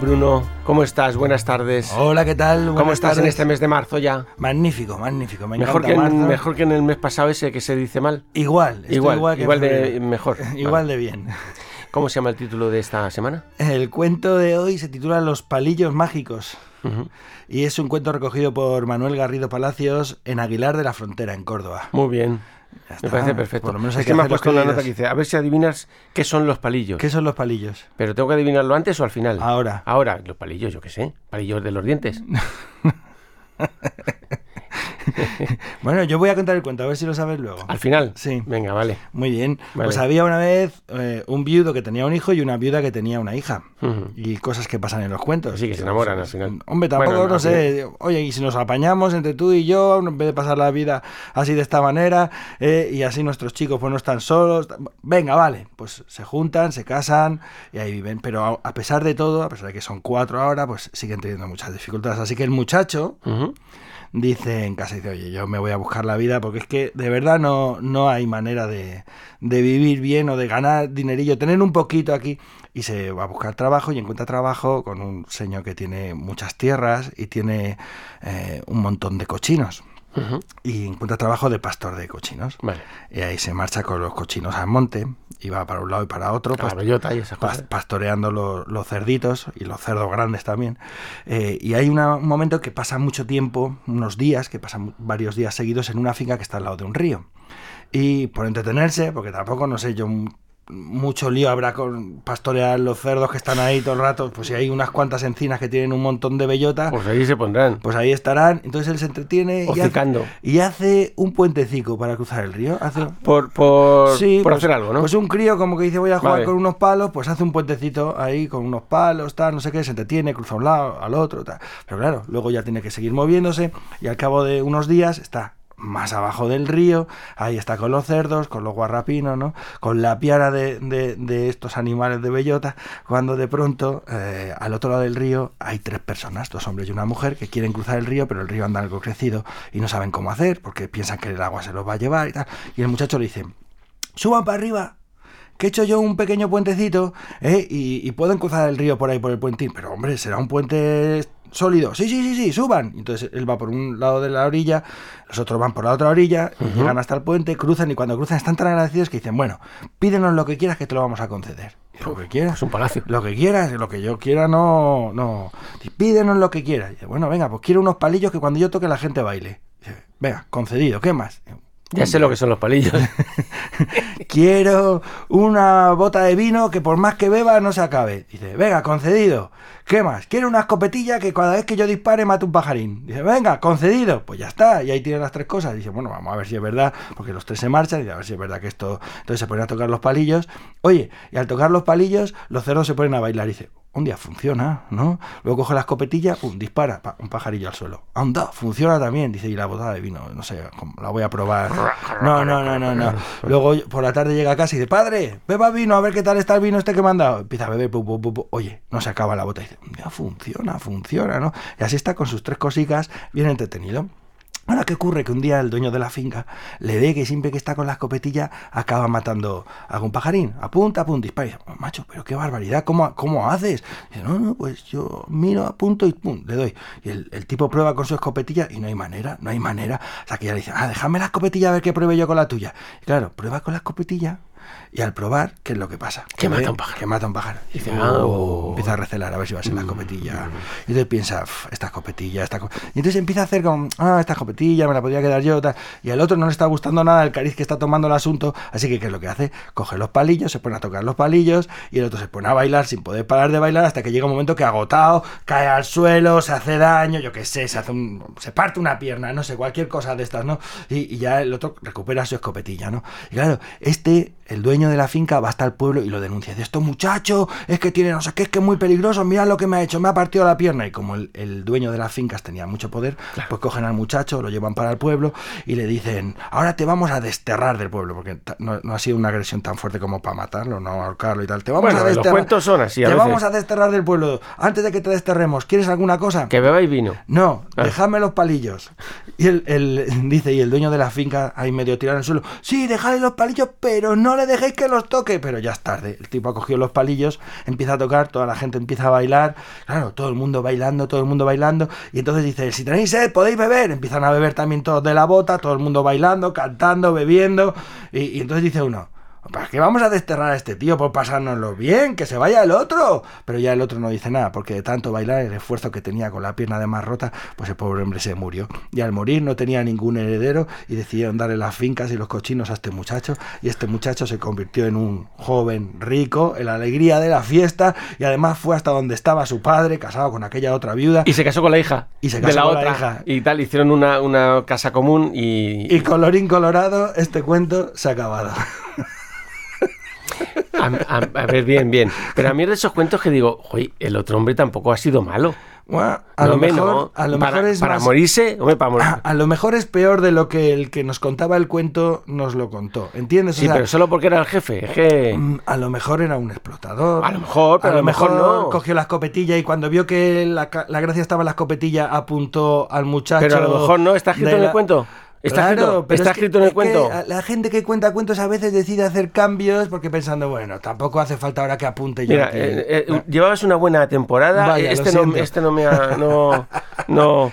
Bruno, ¿cómo estás? Buenas tardes. Hola, ¿qué tal? ¿Cómo estás en este mes de marzo ya? Magnífico, magnífico. Me Mejor que, en, marzo. mejor que en el mes pasado ese que se dice mal. Igual, estoy Igual, igual, que igual de mejor. igual de bien. ¿Cómo se llama el título de esta semana? El cuento de hoy se titula Los palillos mágicos. Y es un cuento recogido por Manuel Garrido Palacios en Aguilar de la Frontera, en Córdoba. Muy bien. Me parece perfecto. Por lo menos hay es que que me ha hacer los puesto una nota que dice, a ver si adivinas qué son los palillos. ¿Qué son los palillos? Pero tengo que adivinarlo antes o al final. Ahora. Ahora, los palillos, yo qué sé. Palillos de los dientes. Bueno, yo voy a contar el cuento, a ver si lo sabes luego. Al final. Sí. Venga, vale. Muy bien. Vale. Pues había una vez eh, un viudo que tenía un hijo y una viuda que tenía una hija. Y cosas que pasan en los cuentos. Sí, que se enamoran al final. Hombre, tampoco Bueno, no, no sé. Oye, y si nos apañamos entre tú y yo, en vez de pasar la vida así de esta manera, eh, y así nuestros chicos pues no están solos. Venga, vale. Pues se juntan, se casan y ahí viven. Pero a, a pesar de todo, a pesar de que son cuatro ahora, pues siguen teniendo muchas dificultades. Así que el muchacho. Dice en casa, dice, oye, yo me voy a buscar la vida porque es que de verdad no, no hay manera de, de vivir bien o de ganar dinerillo, tener un poquito aquí. Y se va a buscar trabajo y encuentra trabajo con un señor que tiene muchas tierras y tiene eh, un montón de cochinos. Y encuentra trabajo de pastor de cochinos. Vale. Y ahí se marcha con los cochinos al monte y va para un lado y para otro. La pas- bellota y esas cosas. pastoreando los, los cerditos y los cerdos grandes también. Eh, y hay una- un momento que pasa mucho tiempo, unos días, que pasan varios días seguidos en una finca que está al lado de un río. Y por entretenerse, porque tampoco, no sé, yo mucho lío habrá con pastorear los cerdos que están ahí todo el rato, pues si hay unas cuantas encinas que tienen un montón de bellota, Pues ahí se pondrán. pues ahí estarán. Entonces él se entretiene y hace, y hace un puentecico para cruzar el río. Hace, Por, por, Sí, por pues- hacer algo, ¿no? Pues un crío como que dice voy a jugar Vale. con unos palos, pues hace un puentecito ahí con unos palos, tal, no sé qué, se entretiene, cruza a un lado, al otro, tal. Pero claro, luego ya tiene que seguir moviéndose y al cabo de unos días está más abajo del río, ahí está con los cerdos, con los guarrapinos, ¿no? Con la piara de, de- estos animales de bellota, cuando de pronto eh, al otro lado del río hay tres personas, dos hombres y una mujer, que quieren cruzar el río, pero el río anda algo crecido y no saben cómo hacer, porque piensan que el agua se los va a llevar y tal. Y el muchacho le dice, suban para arriba, que he hecho yo un pequeño puentecito ¿eh? y, y pueden cruzar el río por ahí por el puentín. Pero hombre, será un puente sólido. Sí, sí, sí, sí, suban. Entonces él va por un lado de la orilla, los otros van por la otra orilla, llegan hasta el puente, cruzan y cuando cruzan están tan agradecidos que dicen, bueno, pídenos lo que quieras que te lo vamos a conceder. Y Lo que quieras. Es un palacio. Lo que quieras, lo que yo quiera, no, no. Pídenos lo que quieras. Y dice, bueno, venga, pues quiero unos palillos que cuando yo toque la gente baile. Dice, venga, concedido, ¿qué más? Ya sé lo que son los palillos. Quiero una bota de vino que por más que beba no se acabe. Dice, venga, concedido. ¿Qué más? Quiero una escopetilla que cada vez que yo dispare mate un pajarín. Dice, venga, concedido. Pues ya está. Y ahí tiene las tres cosas. Dice, bueno, vamos a ver si es verdad. Porque los tres se marchan. Dice, a ver si es verdad que esto... Entonces se ponen a tocar los palillos. Oye, y al tocar los palillos, los cerdos se ponen a bailar. Dice, un día funciona, ¿no? Luego coge la escopetilla, pum, dispara, pa, un pajarillo al suelo. Anda, funciona también. Dice, y la botada de vino, no sé, la voy a probar. No, no, no, no, no. Luego por la tarde llega a casa y dice, padre, beba vino, a ver qué tal está el vino este que me han dado. Empieza a beber, pum, pum, pum. oye, no se acaba la. Y dice, ya funciona, funciona, ¿no? Y así está con sus tres cositas, bien entretenido. Ahora, ¿qué ocurre? Que un día el dueño de la finca le ve que siempre que está con la escopetilla acaba matando a algún pajarín. Apunta, apunta, dispara. Y dice, "Oh, macho, pero qué barbaridad, ¿cómo, cómo haces? dice, no, no, pues yo miro, apunto y pum, le doy. Y el, el tipo prueba con su escopetilla y no hay manera, no hay manera. O sea, que ya le dice, ah, déjame la escopetilla a ver qué pruebe yo con la tuya. Y claro, prueba con la escopetilla y al probar, ¿qué es lo que pasa? Que mata un pájaro. Que mata un pájaro. Y dice, Dice, "Oh", "Ah". empieza a recelar a ver si va a ser la escopetilla. Y entonces piensa, "Uf, esta escopetilla, esta co-". Y entonces empieza a hacer como, ah, esta escopetilla me la podría quedar yo. Tal. Y al otro no le está gustando nada el cariz que está tomando el asunto. Así que, ¿qué es lo que hace? Coge los palillos, se pone a tocar los palillos y el otro se pone a bailar sin poder parar de bailar hasta que llega un momento que agotado, cae al suelo, se hace daño, yo qué sé, se hace un, se parte una pierna, no sé, cualquier cosa de estas, ¿no? Y, y ya el otro recupera su escopetilla, ¿no? Y claro, este, el dueño de la finca, va hasta el pueblo y lo denuncia. De esto muchacho, es que tiene no sé qué, es que es muy peligroso, mira lo que me ha hecho, me ha partido la pierna. Y como el, el dueño de las fincas tenía mucho poder, pues cogen al muchacho, lo llevan para el pueblo y le dicen, ahora te vamos a desterrar del pueblo, porque no, no ha sido una agresión tan fuerte como para matarlo, no ahorcarlo y tal. Te vamos Bueno, a los desterrar. cuentos son así a Te veces. vamos a desterrar del pueblo. Antes de que te desterremos, ¿quieres alguna cosa? que bebáis vino. No, Ah. dejadme los palillos. Y el, el- dice, y el dueño de la finca ahí medio tirado en el suelo, sí, dejadle los palillos, pero no le dejéis que los toque, pero ya es tarde. El tipo ha cogido los palillos, empieza a tocar, toda la gente empieza a bailar, claro, todo el mundo bailando, todo el mundo bailando, y entonces dice, si tenéis sed, podéis beber. Empiezan a beber también todos de la bota, todo el mundo bailando, cantando, bebiendo, y, y entonces dice uno, ¿Para qué vamos a desterrar a este tío por pasárnoslo bien? ¡Que se vaya el otro! Pero ya el otro no dice nada, porque de tanto bailar, el esfuerzo que tenía con la pierna de más rota, pues el pobre hombre se murió. Y al morir no tenía ningún heredero y decidieron darle las fincas y los cochinos a este muchacho. Y este muchacho se convirtió en un joven rico, en la alegría de la fiesta, y además fue hasta donde estaba su padre, casado con aquella otra viuda. Y se casó con la hija. Y se de casó la con la otra. hija. Y tal, hicieron una, una casa común y. Y colorín colorado, este cuento se ha acabado. A, a- a ver, bien, bien. Pero a mí de esos cuentos que digo, oye, el otro hombre tampoco ha sido malo. Bueno, a, No, lo mejor, no. a lo para, es para más- morirse, hombre, para morir. A, lo mejor es peor de lo que el que nos contaba el cuento nos lo contó. ¿Entiendes? O Sí, sea, pero solo porque era el jefe. Es que. mm, a lo mejor era un explotador. A lo mejor, pero a lo mejor, no. cogió la escopetilla y cuando vio que la, la gracia estaba en la escopetilla apuntó al muchacho. Pero a lo mejor no, está escrito en el la- cuento. Está Claro, escrito, pero está es que- escrito en el cuento. La gente que cuenta cuentos a veces decide hacer cambios porque pensando, bueno, tampoco hace falta ahora que apunte yo. Mira, eh, eh, llevabas una buena temporada. Vaya, este, no, este no me ha. No, no,